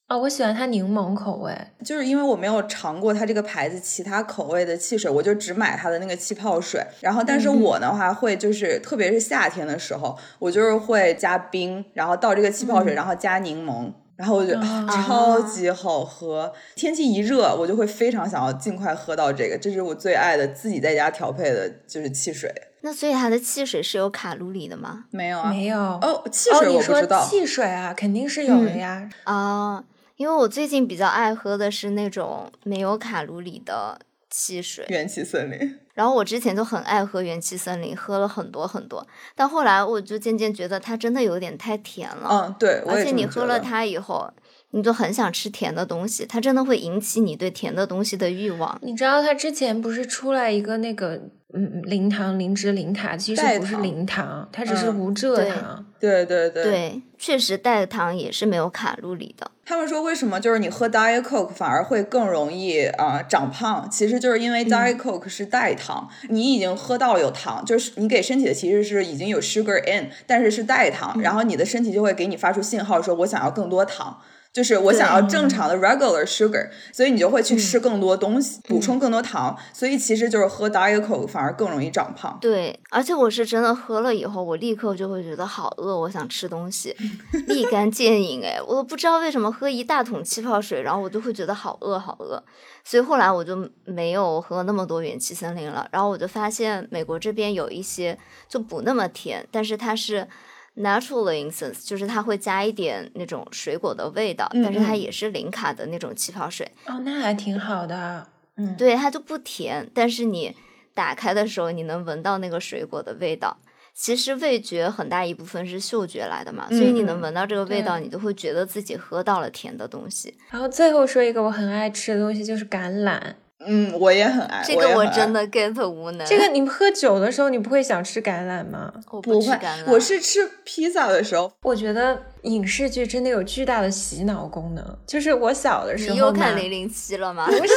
啊，我喜欢它柠檬口味，就是因为我没有尝过它这个牌子其他口味的汽水，我就只买它的那个气泡水。然后，但是我的话会就是，特别是夏天的时候，我就是会加冰，然后倒这个气泡水，然后加柠檬。然后我觉得超级好喝，天气一热，我就会非常想要尽快喝到这个，这是我最爱的自己在家调配的，就是汽水。那所以它的汽水是有卡路里的吗？没有啊，没有。哦，汽水我不知道。汽水啊，肯定是有的呀。啊，因为我最近比较爱喝的是那种没有卡路里的汽水，元气森林。然后我之前就很爱喝元气森林，喝了很多很多，但后来我就渐渐觉得它真的有点太甜了。嗯，对，而且你喝了它以后，你就很想吃甜的东西，它真的会引起你对甜的东西的欲望。你知道它之前不是出来一个那个？嗯，零糖零脂零卡其实不是零糖，它只是无蔗糖。对对对，对，确实代糖也是没有卡路里的。他们说为什么就是你喝 Diet Coke 反而会更容易啊长胖？其实就是因为 Diet Coke 是代糖，你已经喝到有糖，就是你给身体的其实是已经有 sugar in，但是是代糖，然后你的身体就会给你发出信号说，我想要更多糖。就是我想要正常的 regular sugar，所以你就会去吃更多东西，补充更多糖，所以其实就是喝 diet coke 反而更容易长胖。对，而且我是真的喝了以后，我立刻就会觉得好饿，我想吃东西，立竿见影。哎，我都不知道为什么喝一大桶气泡水，然后我就会觉得好饿好饿，所以后来我就没有喝那么多元气森林了。然后我就发现美国这边有一些就不那么甜，但是它是。Natural incense 就是它会加一点那种水果的味道，但是它也是零卡的那种气泡水。哦，那还挺好的。嗯，对，它就不甜，但是你打开的时候你能闻到那个水果的味道。其实味觉很大一部分是嗅觉来的嘛，所以你能闻到这个味道，你都会觉得自己喝到了甜的东西。然后最后说一个我很爱吃的东西，就是橄榄。嗯，我也很爱这个，我真的 get 无能。这个你喝酒的时候，你不会想吃橄榄吗？我不会，我是吃披萨的时候。我觉得影视剧真的有巨大的洗脑功能。就是我小的时候，你又看零零七了吗？不是，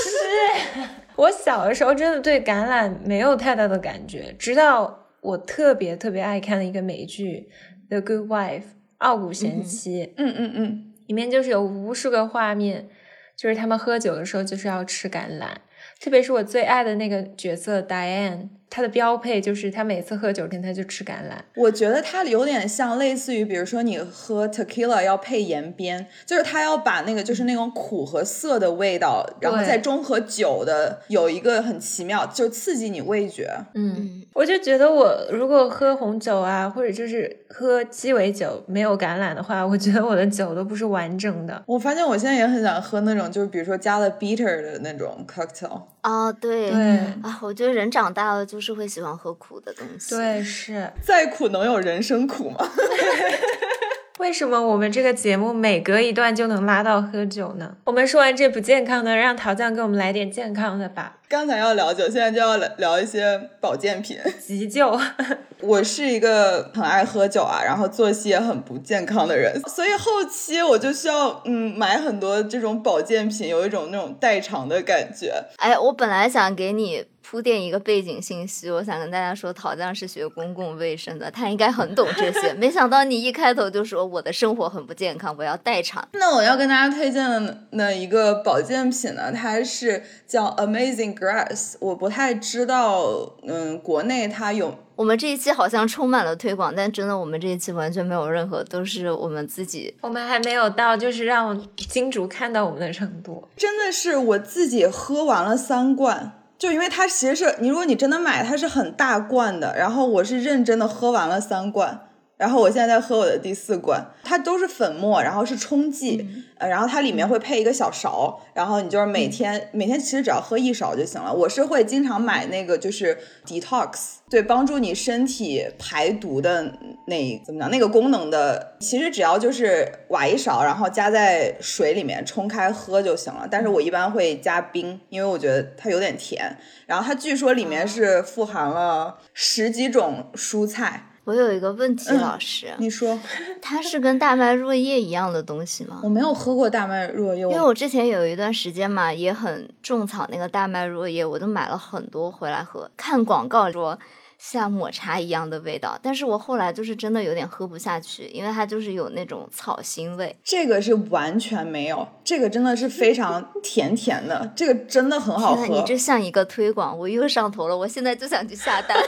我小的时候真的对橄榄没有太大的感觉，直到我特别特别爱看的一个美剧《The Good Wife》傲骨贤妻。嗯嗯嗯，里面就是有无数个画面，就是他们喝酒的时候就是要吃橄榄。特别是我最爱的那个角色 Diane。它的标配就是他每次喝酒前他就吃橄榄。我觉得它有点像类似于，比如说你喝 tequila 要配盐边，就是它要把那个就是那种苦和涩的味道，然后再中和酒的有一个很奇妙，就刺激你味觉。嗯，我就觉得我如果喝红酒啊，或者就是喝鸡尾酒没有橄榄的话，我觉得我的酒都不是完整的。我发现我现在也很想喝那种，就是比如说加了 bitter 的那种 cocktail。哦，对对啊，我觉得人长大了就是会喜欢喝苦的东西。对，是再苦能有人生苦吗？为什么我们这个节目每隔一段就能拉到喝酒呢？我们说完这不健康的，让桃酱给我们来点健康的吧。刚才要聊酒，现在就要聊一些保健品。急救，我是一个很爱喝酒啊，然后作息也很不健康的人，所以后期我就需要嗯买很多这种保健品，有一种那种代偿的感觉。哎，我本来想给你铺垫一个背景信息，我想跟大家说，陶酱是学公共卫生的，他应该很懂这些。没想到你一开头就说我的生活很不健康，我要代偿。那我要跟大家推荐的那一个保健品呢，它是叫 Amazing Grass，我不太知道，嗯，国内它有。我们这一期好像充满了推广，但真的我们这一期完全没有任何，都是我们自己。我们还没有到就是让金主看到我们的程度。真的是我自己喝完了三罐。就因为它其实是你，如果你真的买，它是很大罐的。然后我是认真的喝完了三罐，然后我现在在喝我的第四罐。它都是粉末，然后是冲剂，呃，然后它里面会配一个小勺，然后你就是每天每天其实只要喝一勺就行了。我是会经常买那个就是 detox，对，帮助你身体排毒的那怎么讲那个功能的，其实只要就是挖一勺，然后加在水里面冲开喝就行了。但是我一般会加冰，因为我觉得它有点甜。然后它据说里面是富含了十几种蔬菜。我有一个问题，老师，你说它是跟大麦若叶一样的东西吗？我没有喝过大麦若叶，因为我之前有一段时间嘛，也很种草那个大麦若叶，我都买了很多回来喝。看广告说像抹茶一样的味道，但是我后来就是真的有点喝不下去，因为它就是有那种草腥味。这个是完全没有，这个真的是非常 甜甜的，这个真的很好喝。你这像一个推广，我又上头了，我现在就想去下单。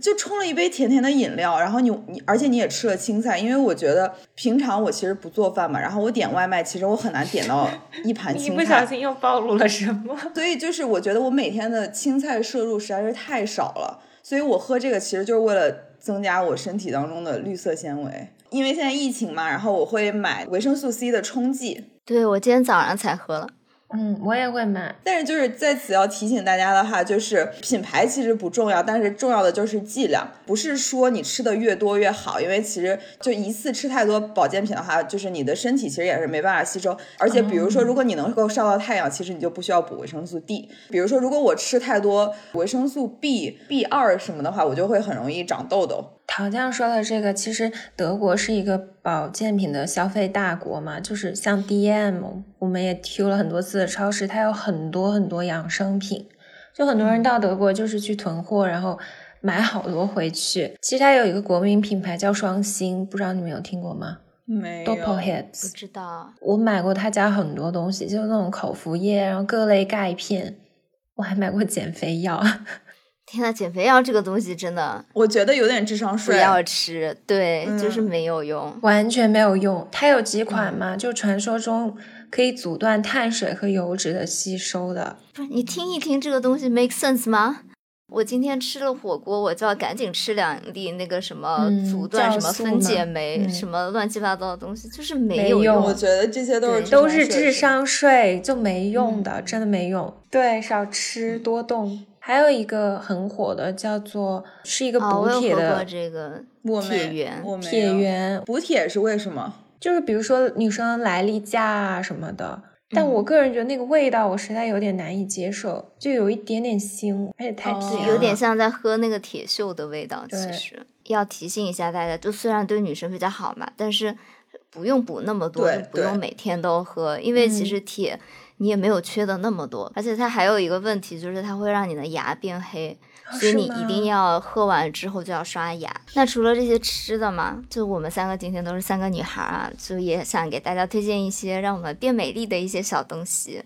就冲了一杯甜甜的饮料，然后你你，而且你也吃了青菜，因为我觉得平常我其实不做饭嘛，然后我点外卖，其实我很难点到一盘青菜。你不小心又暴露了什么？所以就是我觉得我每天的青菜摄入实在是太少了，所以我喝这个其实就是为了增加我身体当中的绿色纤维。因为现在疫情嘛，然后我会买维生素 C 的冲剂。对，我今天早上才喝了。嗯，我也会买，但是就是在此要提醒大家的话，就是品牌其实不重要，但是重要的就是剂量，不是说你吃的越多越好，因为其实就一次吃太多保健品的话，就是你的身体其实也是没办法吸收。而且比如说，如果你能够晒到太阳，其实你就不需要补维生素 D。比如说，如果我吃太多维生素 B、B 二什么的话，我就会很容易长痘痘。陶酱说的这个，其实德国是一个保健品的消费大国嘛，就是像 DM，我们也去了很多次的超市，它有很多很多养生品，就很多人到德国就是去囤货，然后买好多回去。其实它有一个国民品牌叫双星，不知道你们有听过吗？没有。不知道。我买过他家很多东西，就是那种口服液，然后各类钙片，我还买过减肥药。天呐，减肥药这个东西真的，我觉得有点智商税。不要吃，对，就是没有用，完全没有用。它有几款嘛？就传说中可以阻断碳水和油脂的吸收的。不是，你听一听这个东西 make sense 吗？我今天吃了火锅，我就要赶紧吃两粒那个什么阻断什么分解酶什么乱七八糟的东西，就是没有用。我觉得这些都是都是智商税，就没用的，真的没用。对，少吃多动。还有一个很火的，叫做是一个补铁的这个铁元，铁元补铁是为什么？就是比如说女生来例假啊什么的，但我个人觉得那个味道我实在有点难以接受，就有一点点腥，而且太甜，有点像在喝那个铁锈的味道。其实要提醒一下大家，就虽然对女生比较好嘛，但是不用补那么多，就不用每天都喝，因为其实铁。你也没有缺的那么多，而且它还有一个问题，就是它会让你的牙变黑，所以你一定要喝完之后就要刷牙。那除了这些吃的嘛，就我们三个今天都是三个女孩啊，就也想给大家推荐一些让我们变美丽的一些小东西。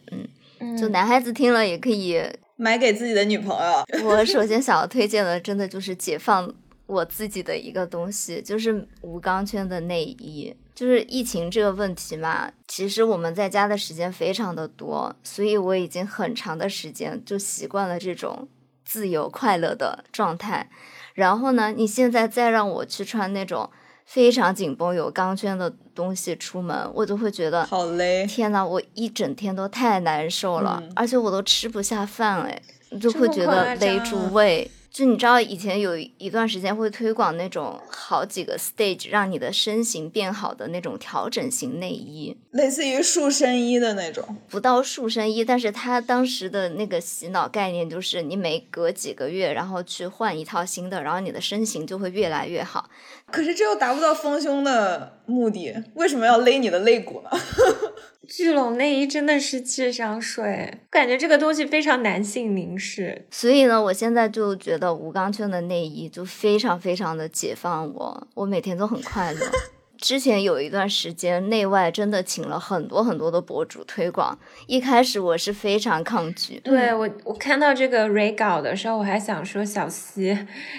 嗯，就男孩子听了也可以买给自己的女朋友。我首先想要推荐的，真的就是解放我自己的一个东西，就是无钢圈的内衣。就是疫情这个问题嘛，其实我们在家的时间非常的多，所以我已经很长的时间就习惯了这种自由快乐的状态。然后呢，你现在再让我去穿那种非常紧绷有钢圈的东西出门，我就会觉得好累。天呐，我一整天都太难受了，嗯而且我都吃不下饭，哎，就会觉得勒住胃。就你知道，以前有一段时间会推广那种好几个 stage 让你的身形变好的那种调整型内衣，类似于塑身衣的那种，不到塑身衣，但是他当时的那个洗脑概念就是你每隔几个月，然后去换一套新的，然后你的身形就会越来越好。可是这又达不到丰胸的目的，为什么要勒你的肋骨呢？聚拢内衣真的是智商税，感觉这个东西非常男性凝视。所以呢，我现在就觉得无钢圈的内衣就非常非常的解放我，我每天都很快乐。之前有一段时间，内外真的请了很多很多的博主推广，一开始我是非常抗拒，对我，我看到这个 re 稿的时候，我还想说小西，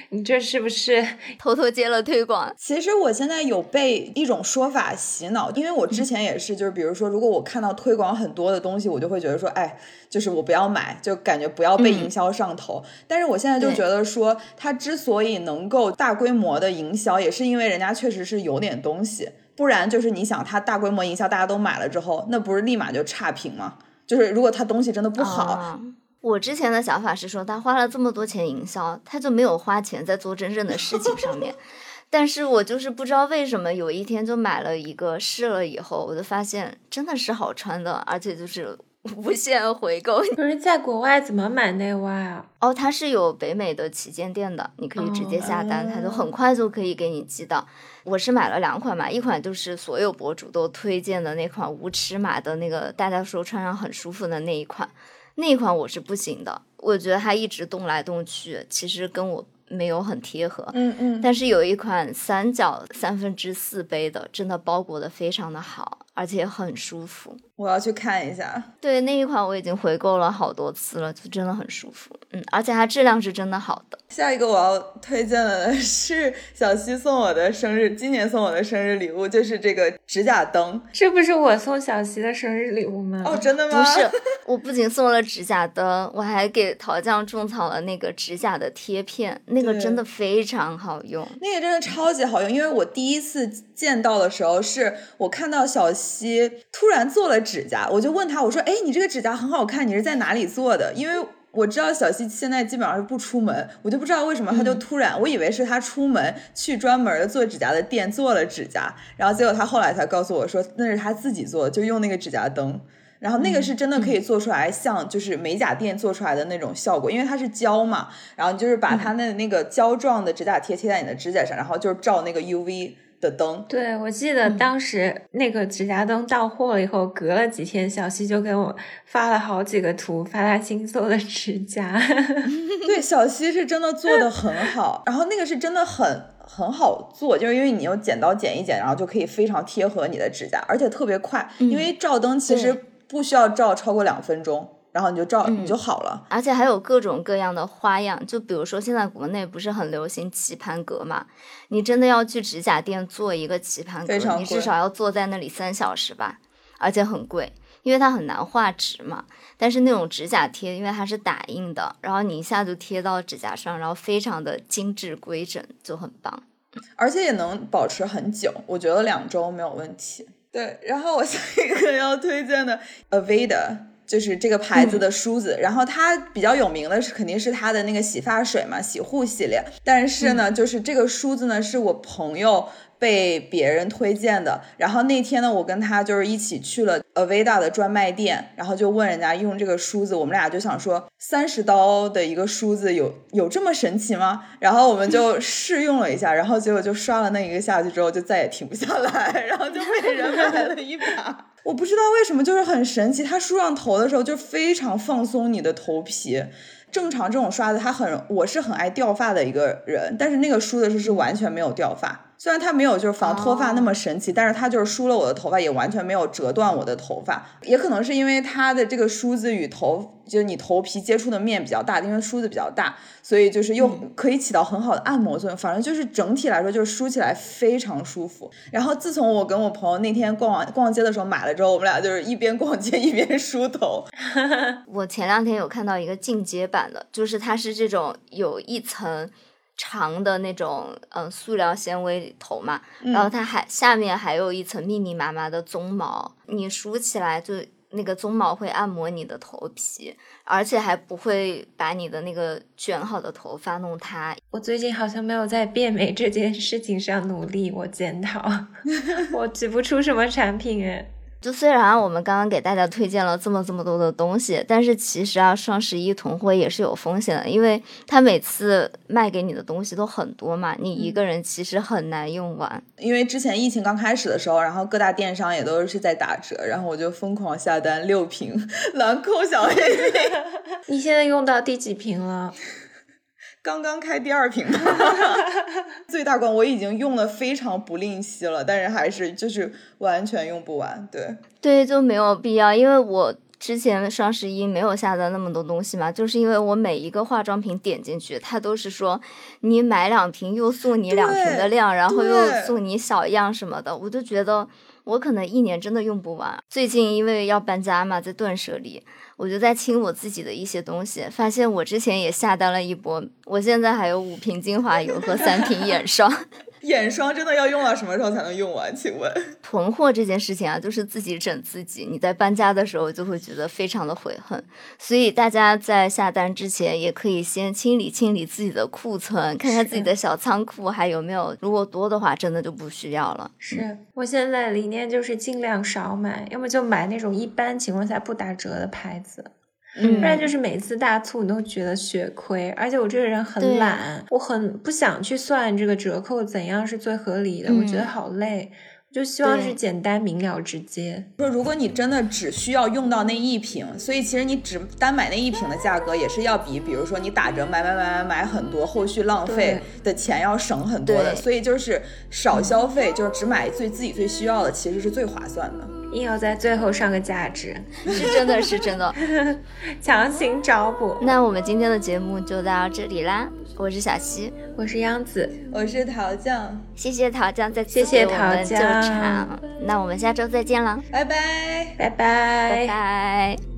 你这是不是 偷偷接了推广。其实我现在有被一种说法洗脑，因为我之前也是，就是比如说，如果我看到推广很多的东西，我就会觉得说，哎，就是我不要买，就感觉不要被营销上头。但是我现在就觉得说，它之所以能够大规模的营销，也是因为人家确实是有点东西，不然就是你想，它大规模营销，大家都买了之后，那不是立马就差评吗？就是如果它东西真的不好，啊我之前的想法是说，他花了这么多钱营销，他就没有花钱在做真正的事情上面。但是我就是不知道为什么有一天就买了一个试了以后，我就发现真的是好穿的，而且就是无限回购。可是在国外怎么买内外啊？哦，它是有北美的旗舰店的，你可以直接下单，它就很快就可以给你寄到。我是买了两款嘛，一款就是所有博主都推荐的那款无尺码的那个，大家说穿上很舒服的那一款，那一款我是不行的，我觉得它一直动来动去，其实跟我没有很贴合。嗯嗯，但是有一款三角三分之四杯的，真的包裹的非常的好，而且很舒服。我要去看一下。对那一款我已经回购了好多次了，就真的很舒服。嗯，而且它质量是真的好的。下一个我要推荐的 是小西送我的生日，今年送我的生日礼物就是这个指甲灯。这不是我送小西的生日礼物吗？哦，真的吗？不是，我不仅送了指甲灯，我还给桃酱种草了那个指甲的贴片，那个真的非常好用。那个真的超级好用，因为我第一次见到的时候，是我看到小西突然做了指甲，我就问他，我说：“哎，你这个指甲很好看，你是在哪里做的？”因为我知道小西现在基本上是不出门，我就不知道为什么他就突然，我以为是他出门去专门的做指甲的店做了指甲，然后结果他后来才告诉我说那是他自己做的，就用那个指甲灯。然后那个是真的可以做出来像就是美甲店做出来的那种效果，因为它是胶嘛，然后你就是把它的那个胶状的指甲贴贴在你的指甲上，然后就是照那个 UV 的灯。对，我记得当时那个指甲灯到货了以后，隔了几天，小西就给我发了好几个图，发他新做的指甲。对，小西是真的做的很好，然后那个是真的很很好做，就是因为你用剪刀剪一剪，然后就可以非常贴合你的指甲，而且特别快，因为照灯其实不需要照超过两分钟，然后你就照、你就好了。而且还有各种各样的花样，就比如说现在国内不是很流行棋盘格嘛？你真的要去指甲店做一个棋盘格你至少要坐在那里三小时吧，而且很贵，因为它很难画直嘛。但是那种指甲贴，因为它是打印的，然后你一下就贴到指甲上，然后非常的精致规整，就很棒。而且也能保持很久，我觉得两周没有问题。对，然后我下一个要推荐的 Aveda 就是这个牌子的梳子，然后它比较有名的是肯定是它的那个洗发水嘛，洗护系列。但是呢，就是这个梳子呢是我朋友。被别人推荐的，然后那天呢，我跟他就是一起去了 Aveda 的专卖店，然后就问人家用这个梳子，我们俩就想说三十刀的一个梳子有有这么神奇吗？然后我们就 试用了一下，然后结果就刷了那一个下去之后，就再也停不下来，然后就被人买了一把。我不知道为什么，就是很神奇，它梳上头的时候就非常放松你的头皮。正常这种刷子，它很，我是很爱掉发的一个人，但是那个梳的时候是完全没有掉发。虽然它没有就是防脱发那么神奇，但是它就是梳了我的头发，也完全没有折断我的头发。也可能是因为它的这个梳子与头，就是你头皮接触的面比较大，因为梳子比较大，所以就是又可以起到很好的按摩作用。反正就是整体来说，就是梳起来非常舒服。然后自从我跟我朋友那天逛完逛街的时候买了之后，我们俩就是一边逛街一边梳头。我前两天有看到一个进阶版的，就是它是这种有一层长的那种嗯塑料纤维头嘛，然后它还下面还有一层密密麻麻的鬃毛，你梳起来就那个鬃毛会按摩你的头皮，而且还不会把你的那个卷好的头发弄塌。我最近好像没有在变美这件事情上努力，我检讨，我举不出什么产品哎。就虽然我们刚刚给大家推荐了这么这么多的东西，但是其实啊，双十一囤货也是有风险的，因为他每次卖给你的东西都很多嘛，你一个人其实很难用完。因为之前疫情刚开始的时候，然后各大电商也都是在打折，然后我就疯狂下单六瓶 兰蔻小黑瓶。你现在用到第几瓶了？刚刚开第二瓶，最大罐我已经用的非常不吝惜了，但是还是就是完全用不完。对对，就没有必要，因为我之前双十一没有下单那么多东西嘛，就是因为我每一个化妆品点进去，它都是说你买两瓶又送你两瓶的量，然后又送你小样什么的，我就觉得我可能一年真的用不完。最近因为要搬家嘛，在断舍离。我就在清我自己的一些东西，发现我之前也下单了一波，我现在还有五瓶精华油和三瓶眼霜。眼霜真的要用到什么时候才能用完？请问 囤货这件事情啊，就是自己整自己。你在搬家的时候就会觉得非常的悔恨，所以大家在下单之前也可以先清理清理自己的库存，看看自己的小仓库还有没有。如果多的话，真的就不需要了。是我现在理念就是尽量少买，要么就买那种一般情况下不打折的牌子。不然就是每次大促你都觉得血亏，而且我这个人很懒，我很不想去算这个折扣怎样是最合理的，我觉得好累，我就希望是简单明了直接。说如果你真的只需要用到那一瓶，所以其实你只单买那一瓶的价格也是要比，比如说你打折买买买买买很多，后续浪费的钱要省很多的。所以就是少消费，就是只买最自己最需要的，其实是最划算的。硬要在最后上个价值，是真的是真的，强行找补。那我们今天的节目就到这里啦！我是小溪，我是央子，我是桃酱。谢谢桃酱，再次谢谢桃酱。那我们下周再见了，拜拜，拜拜，拜拜。